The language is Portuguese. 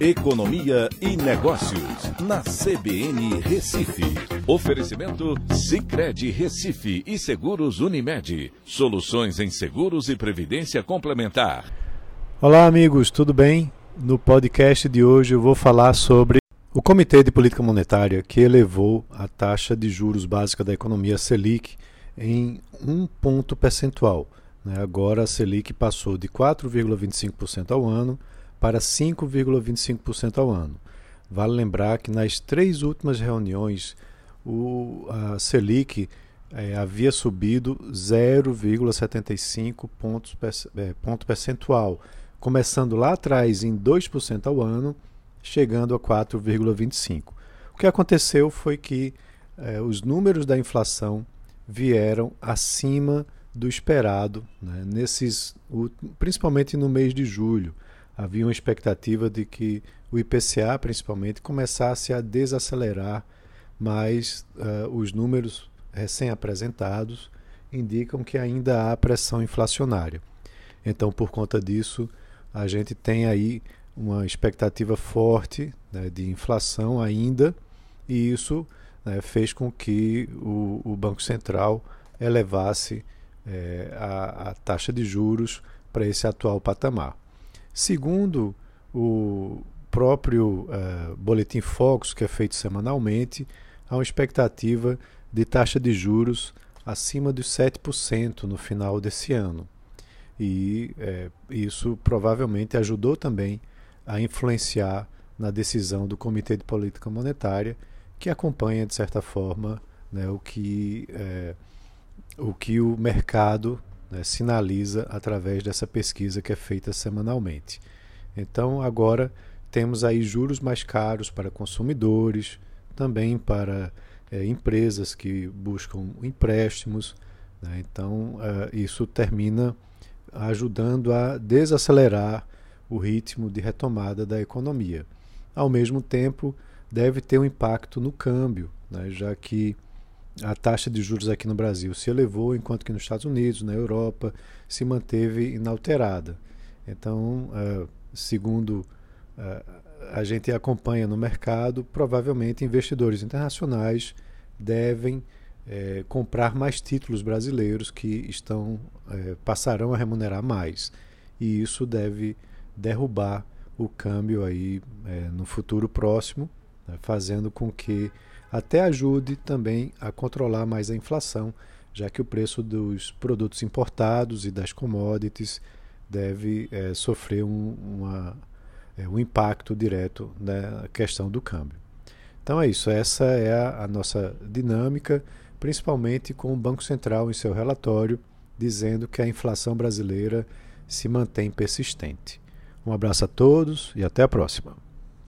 Economia e Negócios, na CBN Recife. Oferecimento Cicred Recife e Seguros Unimed. Soluções em seguros e previdência complementar. Olá, amigos, tudo bem? No podcast de hoje eu vou falar sobre o Comitê de Política Monetária que elevou a taxa de juros básica da economia Selic em um ponto percentual. Né? Agora a Selic passou de 4,25% ao ano para 5,25% ao ano. Vale lembrar que nas três últimas reuniões o, a Selic é, havia subido 0,75 pontos é, ponto percentual, começando lá atrás em 2% ao ano, chegando a 4,25%. O que aconteceu foi que é, os números da inflação vieram acima do esperado, né, nesses, principalmente no mês de julho havia uma expectativa de que o IPCA, principalmente, começasse a desacelerar, mas uh, os números recém-apresentados indicam que ainda há pressão inflacionária. Então, por conta disso, a gente tem aí uma expectativa forte né, de inflação ainda, e isso né, fez com que o, o Banco Central elevasse é, a, a taxa de juros para esse atual patamar. Segundo o próprio uh, Boletim Focus, que é feito semanalmente, há uma expectativa de taxa de juros acima dos 7% no final desse ano. E é, isso provavelmente ajudou também a influenciar na decisão do Comitê de Política Monetária, que acompanha, de certa forma, né, o, que, é, o que o mercado né, sinaliza através dessa pesquisa que é feita semanalmente. Então, agora temos aí juros mais caros para consumidores, também para é, empresas que buscam empréstimos. Né? Então, uh, isso termina ajudando a desacelerar o ritmo de retomada da economia. Ao mesmo tempo, deve ter um impacto no câmbio, né? já que a taxa de juros aqui no Brasil se elevou, enquanto que nos Estados Unidos, na Europa, se manteve inalterada. Então, uh, segundo uh, a gente acompanha no mercado, provavelmente investidores internacionais devem eh, comprar mais títulos brasileiros que estão passarão a remunerar mais. E isso deve derrubar o câmbio aí no futuro próximo, né, fazendo com que até ajude também a controlar mais a inflação, já que o preço dos produtos importados e das commodities deve é, sofrer um, uma, é, um impacto direto na questão do câmbio. Então é isso, essa é a, a nossa dinâmica, principalmente com o Banco Central em seu relatório dizendo que a inflação brasileira se mantém persistente. Um abraço a todos e até a próxima.